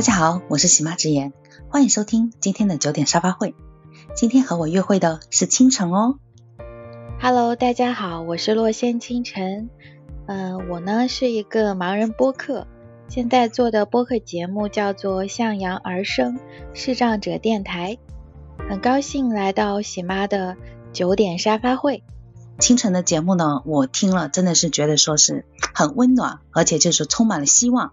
大家好，我是喜妈直言，欢迎收听今天的九点沙发会。今天和我约会的是清晨哦。Hello，大家好，我是洛仙清晨。嗯，我呢是一个盲人播客，现在做的播客节目叫做《向阳而生视障者电台》。很高兴来到喜妈的九点沙发会。清晨的节目呢，我听了真的是觉得说是很温暖，而且就是充满了希望。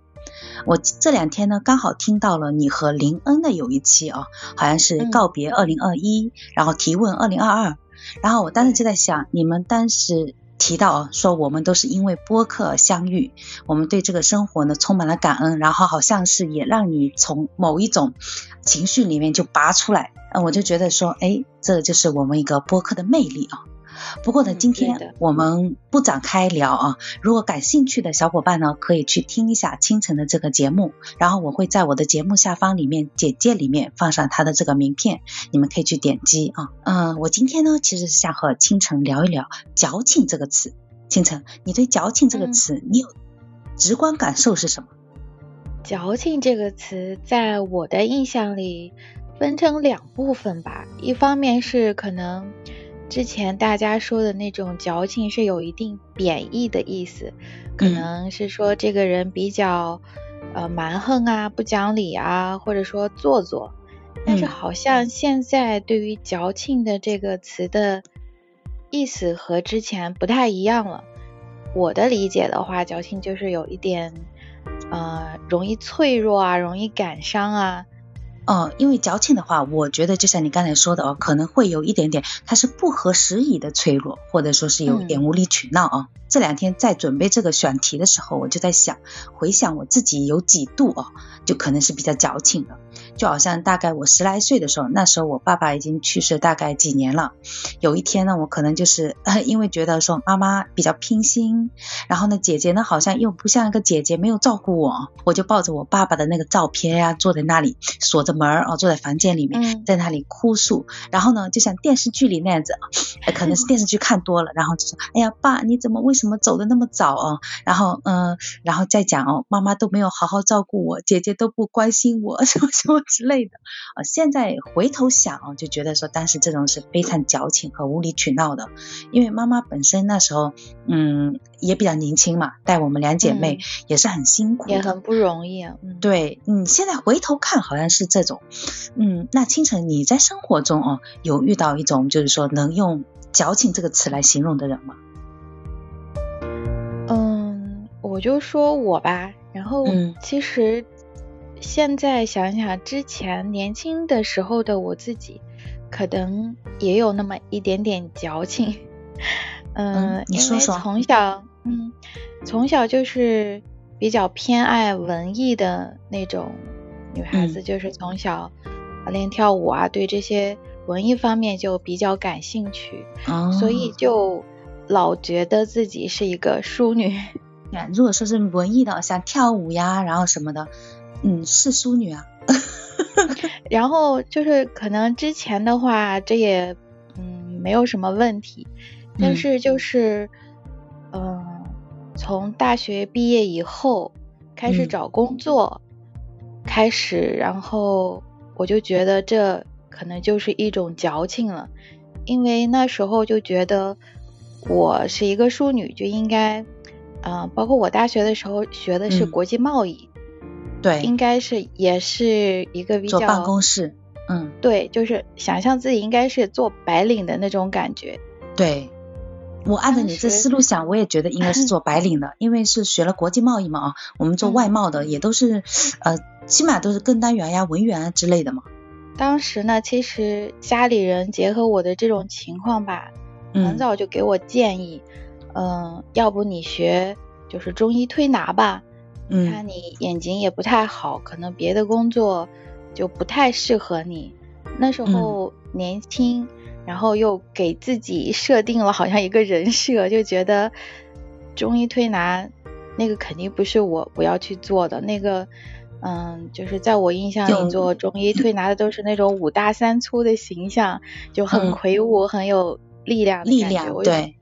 我这两天呢，刚好听到了你和林恩的有一期啊，好像是告别二零二一，然后提问二零二二，然后我当时就在想，你们当时提到说我们都是因为播客相遇，我们对这个生活呢充满了感恩，然后好像是也让你从某一种情绪里面就拔出来，嗯，我就觉得说，哎，这就是我们一个播客的魅力啊。不过呢，今天我们不展开聊啊。如果感兴趣的小伙伴呢，可以去听一下清晨的这个节目，然后我会在我的节目下方里面简介里面放上他的这个名片，你们可以去点击啊。嗯，我今天呢，其实是想和清晨聊一聊“矫情”这个词。清晨，你对“矫情”这个词，你有直观感受是什么？“矫情”这个词，在我的印象里分成两部分吧，一方面是可能。之前大家说的那种矫情是有一定贬义的意思，可能是说这个人比较呃蛮横啊、不讲理啊，或者说做作。但是好像现在对于矫情的这个词的意思和之前不太一样了。我的理解的话，矫情就是有一点呃容易脆弱啊，容易感伤啊。哦，因为矫情的话，我觉得就像你刚才说的哦，可能会有一点点，它是不合时宜的脆弱，或者说是有一点无理取闹啊。这两天在准备这个选题的时候，我就在想，回想我自己有几度哦，就可能是比较矫情的。就好像大概我十来岁的时候，那时候我爸爸已经去世大概几年了。有一天呢，我可能就是 因为觉得说妈妈比较拼心，然后呢姐姐呢好像又不像一个姐姐，没有照顾我，我就抱着我爸爸的那个照片呀，坐在那里锁着门啊，坐在房间里面，在那里哭诉。然后呢，就像电视剧里那样子，可能是电视剧看多了，然后就说：“哎呀，爸，你怎么为什么走的那么早啊？”然后嗯，然后再讲哦，妈妈都没有好好照顾我，姐姐都不关心我，什么什么。之类的啊，现在回头想啊，就觉得说当时这种是非常矫情和无理取闹的，因为妈妈本身那时候嗯也比较年轻嘛，带我们两姐妹也是很辛苦，也很不容易啊。对，嗯，现在回头看好像是这种，嗯，那清晨你在生活中哦有遇到一种就是说能用矫情这个词来形容的人吗？嗯，我就说我吧，然后其实。现在想想之前年轻的时候的我自己，可能也有那么一点点矫情。嗯，你说说。从小，嗯，从小就是比较偏爱文艺的那种女孩子，就是从小练跳舞啊，对这些文艺方面就比较感兴趣，所以就老觉得自己是一个淑女。如果说是文艺的，像跳舞呀，然后什么的。嗯，是淑女啊。然后就是可能之前的话，这也嗯没有什么问题。但是就是嗯，从大学毕业以后开始找工作，开始，然后我就觉得这可能就是一种矫情了，因为那时候就觉得我是一个淑女，就应该嗯，包括我大学的时候学的是国际贸易。对，应该是也是一个比较坐办公室，嗯，对，就是想象自己应该是做白领的那种感觉。对，我按照你这思路想，我也觉得应该是做白领的，因为是学了国际贸易嘛啊，我们做外贸的也都是呃，起码都是跟单员呀、文员啊之类的嘛。当时呢，其实家里人结合我的这种情况吧，很早就给我建议，嗯，要不你学就是中医推拿吧。看你眼睛也不太好，可能别的工作就不太适合你。那时候年轻，然后又给自己设定了好像一个人设，就觉得中医推拿那个肯定不是我我要去做的。那个，嗯，就是在我印象里做中医推拿的都是那种五大三粗的形象，就很魁梧，很有力量力量，对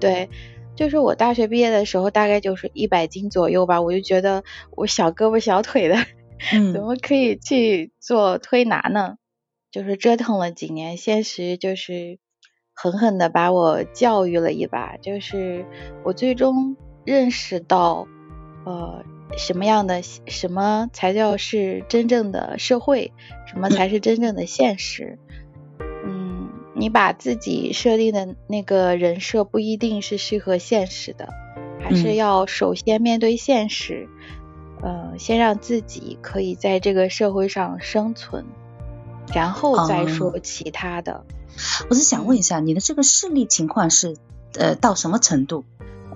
对。就是我大学毕业的时候，大概就是一百斤左右吧，我就觉得我小胳膊小腿的，怎么可以去做推拿呢？就是折腾了几年，现实就是狠狠的把我教育了一把，就是我最终认识到，呃，什么样的什么才叫是真正的社会，什么才是真正的现实。嗯，你把自己设定的那个人设不一定是适合现实的，还是要首先面对现实，呃，先让自己可以在这个社会上生存。然后再说其他的。我是想问一下，你的这个视力情况是呃到什么程度？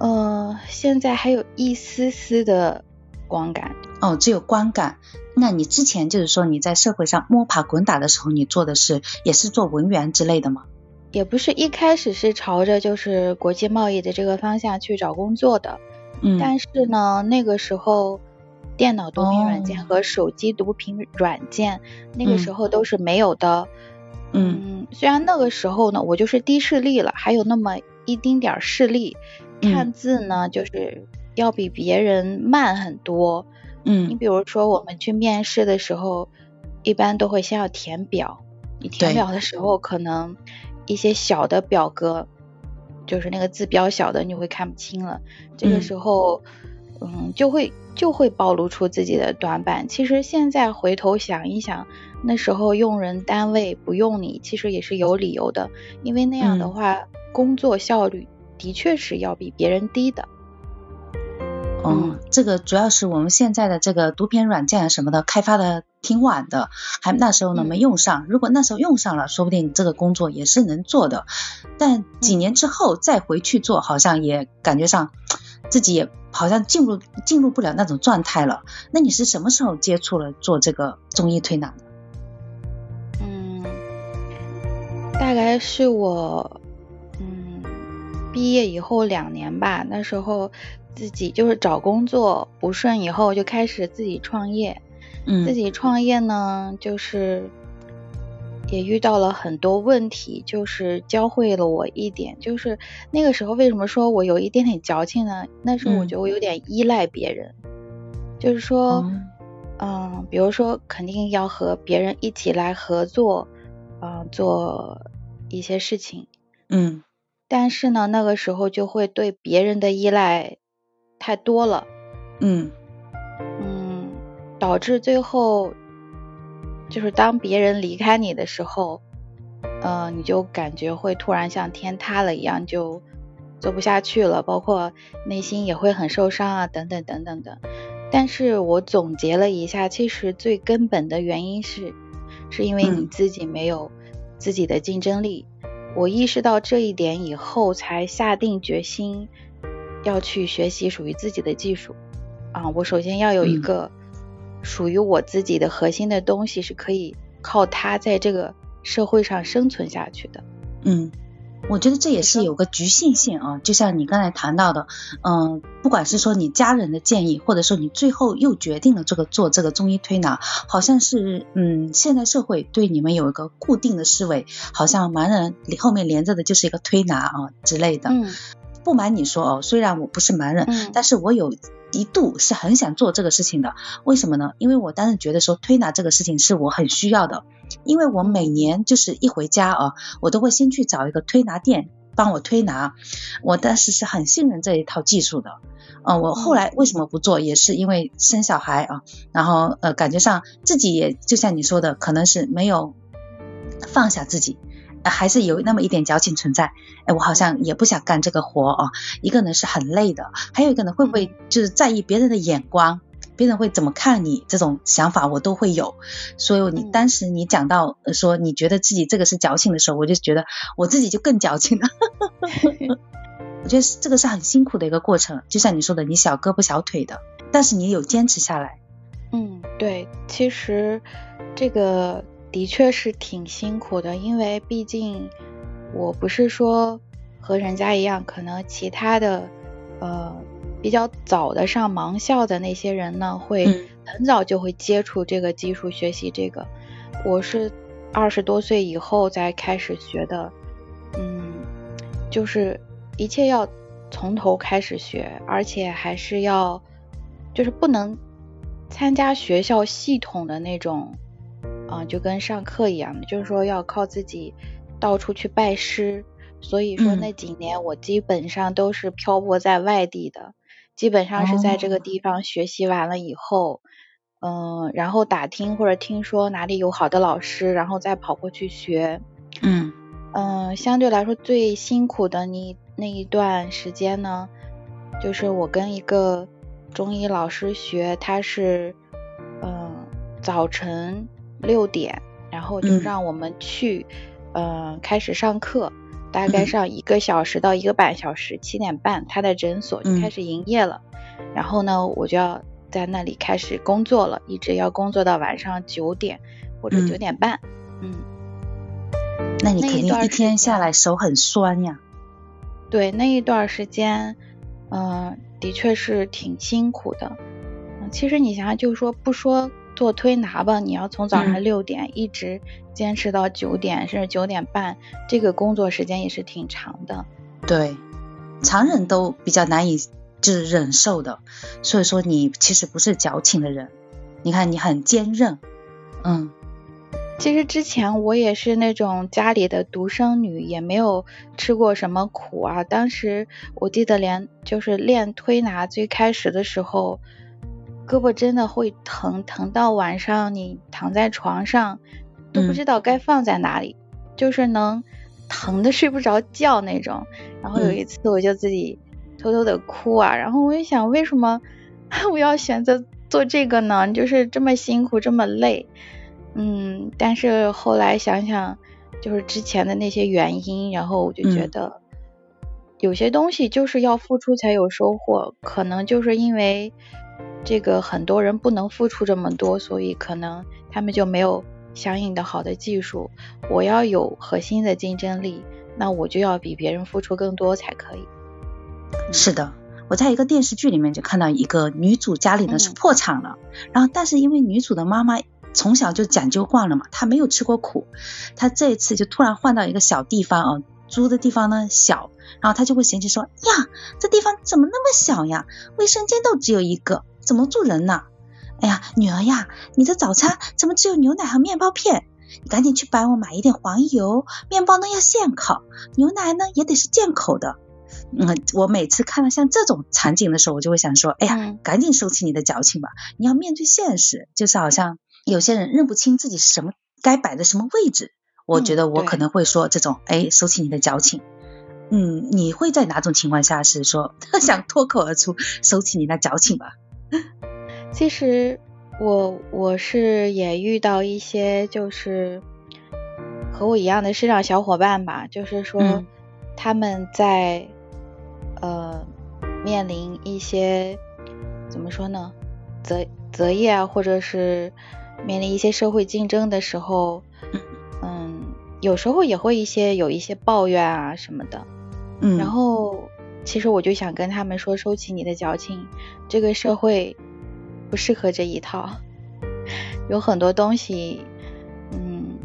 呃，现在还有一丝丝的光感。哦，只有光感。那你之前就是说你在社会上摸爬滚打的时候，你做的是也是做文员之类的吗？也不是，一开始是朝着就是国际贸易的这个方向去找工作的。嗯。但是呢，那个时候。电脑读屏软件和手机读屏软件，那个时候都是没有的。嗯，虽然那个时候呢，我就是低视力了，还有那么一丁点儿视力，看字呢就是要比别人慢很多。嗯，你比如说我们去面试的时候，一般都会先要填表，你填表的时候可能一些小的表格，就是那个字比较小的，你会看不清了。这个时候。嗯，就会就会暴露出自己的短板。其实现在回头想一想，那时候用人单位不用你，其实也是有理由的，因为那样的话，工作效率的确是要比别人低的。嗯，这个主要是我们现在的这个读片软件啊什么的开发的挺晚的，还那时候呢没用上。如果那时候用上了，说不定这个工作也是能做的。但几年之后再回去做，好像也感觉上。自己也好像进入进入不了那种状态了。那你是什么时候接触了做这个中医推拿的？嗯，大概是我嗯毕业以后两年吧。那时候自己就是找工作不顺，以后就开始自己创业。嗯，自己创业呢，就是。也遇到了很多问题，就是教会了我一点，就是那个时候为什么说我有一点点矫情呢？那时候我觉得我有点依赖别人，就是说，嗯，比如说肯定要和别人一起来合作，嗯，做一些事情，嗯，但是呢，那个时候就会对别人的依赖太多了，嗯，嗯，导致最后。就是当别人离开你的时候，嗯，你就感觉会突然像天塌了一样，就做不下去了，包括内心也会很受伤啊，等等等等的。但是我总结了一下，其实最根本的原因是，是因为你自己没有自己的竞争力。我意识到这一点以后，才下定决心要去学习属于自己的技术。啊，我首先要有一个。属于我自己的核心的东西是可以靠它在这个社会上生存下去的。嗯，我觉得这也是有个局限性啊，就像你刚才谈到的，嗯，不管是说你家人的建议，或者说你最后又决定了这个做这个中医推拿，好像是嗯，现在社会对你们有一个固定的思维，好像盲人后面连着的就是一个推拿啊之类的。嗯。不瞒你说哦，虽然我不是盲人，但是我有一度是很想做这个事情的。为什么呢？因为我当时觉得说推拿这个事情是我很需要的，因为我每年就是一回家啊，我都会先去找一个推拿店帮我推拿。我当时是很信任这一套技术的。嗯，我后来为什么不做，也是因为生小孩啊，然后呃，感觉上自己也就像你说的，可能是没有放下自己。还是有那么一点矫情存在，哎，我好像也不想干这个活啊。一个呢是很累的，还有一个呢会不会就是在意别人的眼光，别人会怎么看你这种想法我都会有。所以你当时你讲到说你觉得自己这个是矫情的时候，我就觉得我自己就更矫情了。我觉得这个是很辛苦的一个过程，就像你说的，你小胳膊小腿的，但是你有坚持下来。嗯，对，其实这个。的确是挺辛苦的，因为毕竟我不是说和人家一样，可能其他的呃比较早的上盲校的那些人呢，会很早就会接触这个技术，学习这个。我是二十多岁以后才开始学的，嗯，就是一切要从头开始学，而且还是要就是不能参加学校系统的那种，啊，就跟上课一样的，就是说要靠自己到处去拜师。所以说那几年我基本上都是漂泊在外地的，基本上是在这个地方学习完了以后，嗯，然后打听或者听说哪里有好的老师，然后再跑过去学。嗯嗯，相对来说最辛苦的你那一段时间呢，就是我跟一个中医老师学，他是嗯早晨六点，然后就让我们去嗯开始上课。大概上一个小时到一个半小时，七点半他的诊所就开始营业了，然后呢，我就要在那里开始工作了，一直要工作到晚上九点或者九点半。嗯，那你肯定一天下来手很酸呀。对，那一段时间，嗯，的确是挺辛苦的。嗯，其实你想想，就是说不说。做推拿吧，你要从早上六点一直坚持到九点，甚至九点半，这个工作时间也是挺长的。对，常人都比较难以就是忍受的。所以说你其实不是矫情的人，你看你很坚韧。嗯，其实之前我也是那种家里的独生女，也没有吃过什么苦啊。当时我记得连就是练推拿最开始的时候。胳膊真的会疼，疼到晚上你躺在床上都不知道该放在哪里，就是能疼的睡不着觉那种。然后有一次我就自己偷偷的哭啊，然后我就想为什么 我要选择做这个呢？就是这么辛苦，这么累。嗯，但是后来想想，就是之前的那些原因，然后我就觉得有些东西就是要付出才有收获，可能就是因为。这个很多人不能付出这么多，所以可能他们就没有相应的好的技术。我要有核心的竞争力，那我就要比别人付出更多才可以。是的，我在一个电视剧里面就看到一个女主家里呢是破产了，然后但是因为女主的妈妈从小就讲究惯了嘛，她没有吃过苦，她这一次就突然换到一个小地方啊，租的地方呢小，然后她就会嫌弃说呀，这地方怎么那么小呀，卫生间都只有一个。怎么住人呢？哎呀，女儿呀，你的早餐怎么只有牛奶和面包片？你赶紧去帮我买一点黄油，面包呢要现烤，牛奶呢也得是进口的。嗯，我每次看到像这种场景的时候，我就会想说，哎呀，赶紧收起你的矫情吧，你要面对现实。就是好像有些人认不清自己什么，该摆在什么位置。我觉得我可能会说这种，哎，收起你的矫情。嗯，你会在哪种情况下是说 想脱口而出收起你那矫情吧？其实我我是也遇到一些就是和我一样的市场小伙伴吧，就是说他们在呃面临一些怎么说呢择择业啊，或者是面临一些社会竞争的时候，嗯，有时候也会一些有一些抱怨啊什么的，嗯，然后。其实我就想跟他们说，收起你的矫情，这个社会不适合这一套，有很多东西，嗯，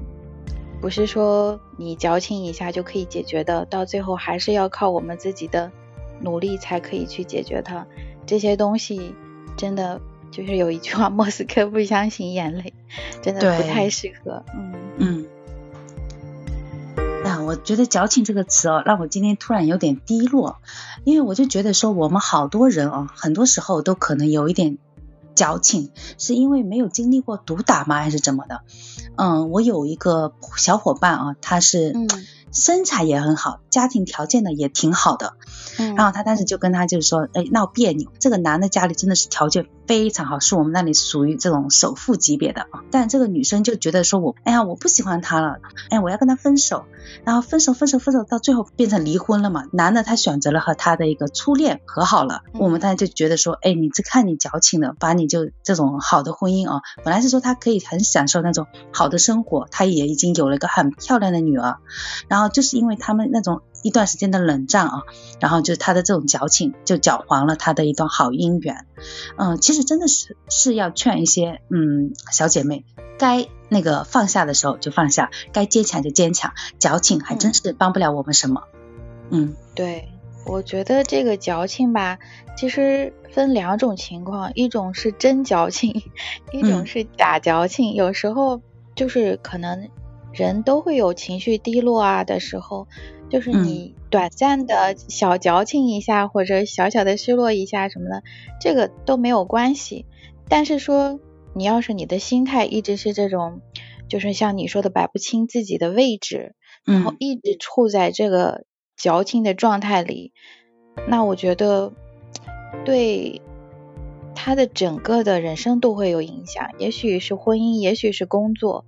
不是说你矫情一下就可以解决的，到最后还是要靠我们自己的努力才可以去解决它。这些东西真的就是有一句话，莫斯科不相信眼泪，真的不太适合，嗯嗯。我觉得“矫情”这个词哦，让我今天突然有点低落，因为我就觉得说，我们好多人哦，很多时候都可能有一点矫情，是因为没有经历过毒打吗，还是怎么的？嗯，我有一个小伙伴啊，他是身材也很好，家庭条件呢也挺好的。然后他当时就跟他就是说，哎，闹别扭。这个男的家里真的是条件非常好，是我们那里属于这种首富级别的啊。但这个女生就觉得说，我，哎呀，我不喜欢他了，哎，我要跟他分手。然后分手，分手，分手，到最后变成离婚了嘛。男的他选择了和他的一个初恋和好了。我们当时就觉得说，哎，你这看你矫情的，把你就这种好的婚姻啊，本来是说他可以很享受那种好的生活，他也已经有了一个很漂亮的女儿，然后就是因为他们那种。一段时间的冷战啊，然后就他的这种矫情，就搅黄了他的一段好姻缘。嗯，其实真的是是要劝一些嗯小姐妹，该那个放下的时候就放下，该坚强就坚强，矫情还真是帮不了我们什么。嗯，对，我觉得这个矫情吧，其实分两种情况，一种是真矫情，一种是假矫情。有时候就是可能人都会有情绪低落啊的时候，就是你短暂的小矫情一下，或者小小的失落一下什么的，这个都没有关系。但是说你要是你的心态一直是这种，就是像你说的摆不清自己的位置，然后一直处在这个。矫情的状态里，那我觉得对他的整个的人生都会有影响，也许是婚姻，也许是工作。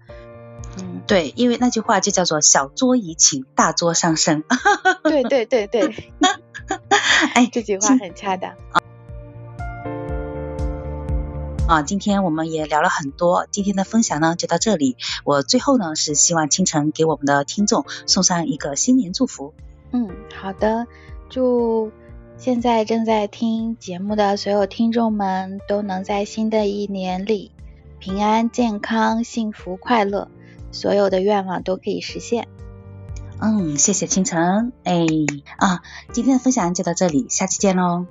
嗯，对，因为那句话就叫做“小作怡情，大作伤身”。对对对对，哎，这句话很恰当。啊，今天我们也聊了很多，今天的分享呢就到这里。我最后呢是希望清晨给我们的听众送上一个新年祝福。嗯，好的。祝现在正在听节目的所有听众们都能在新的一年里平安、健康、幸福、快乐，所有的愿望都可以实现。嗯，谢谢清晨。哎啊，今天的分享就到这里，下期见喽。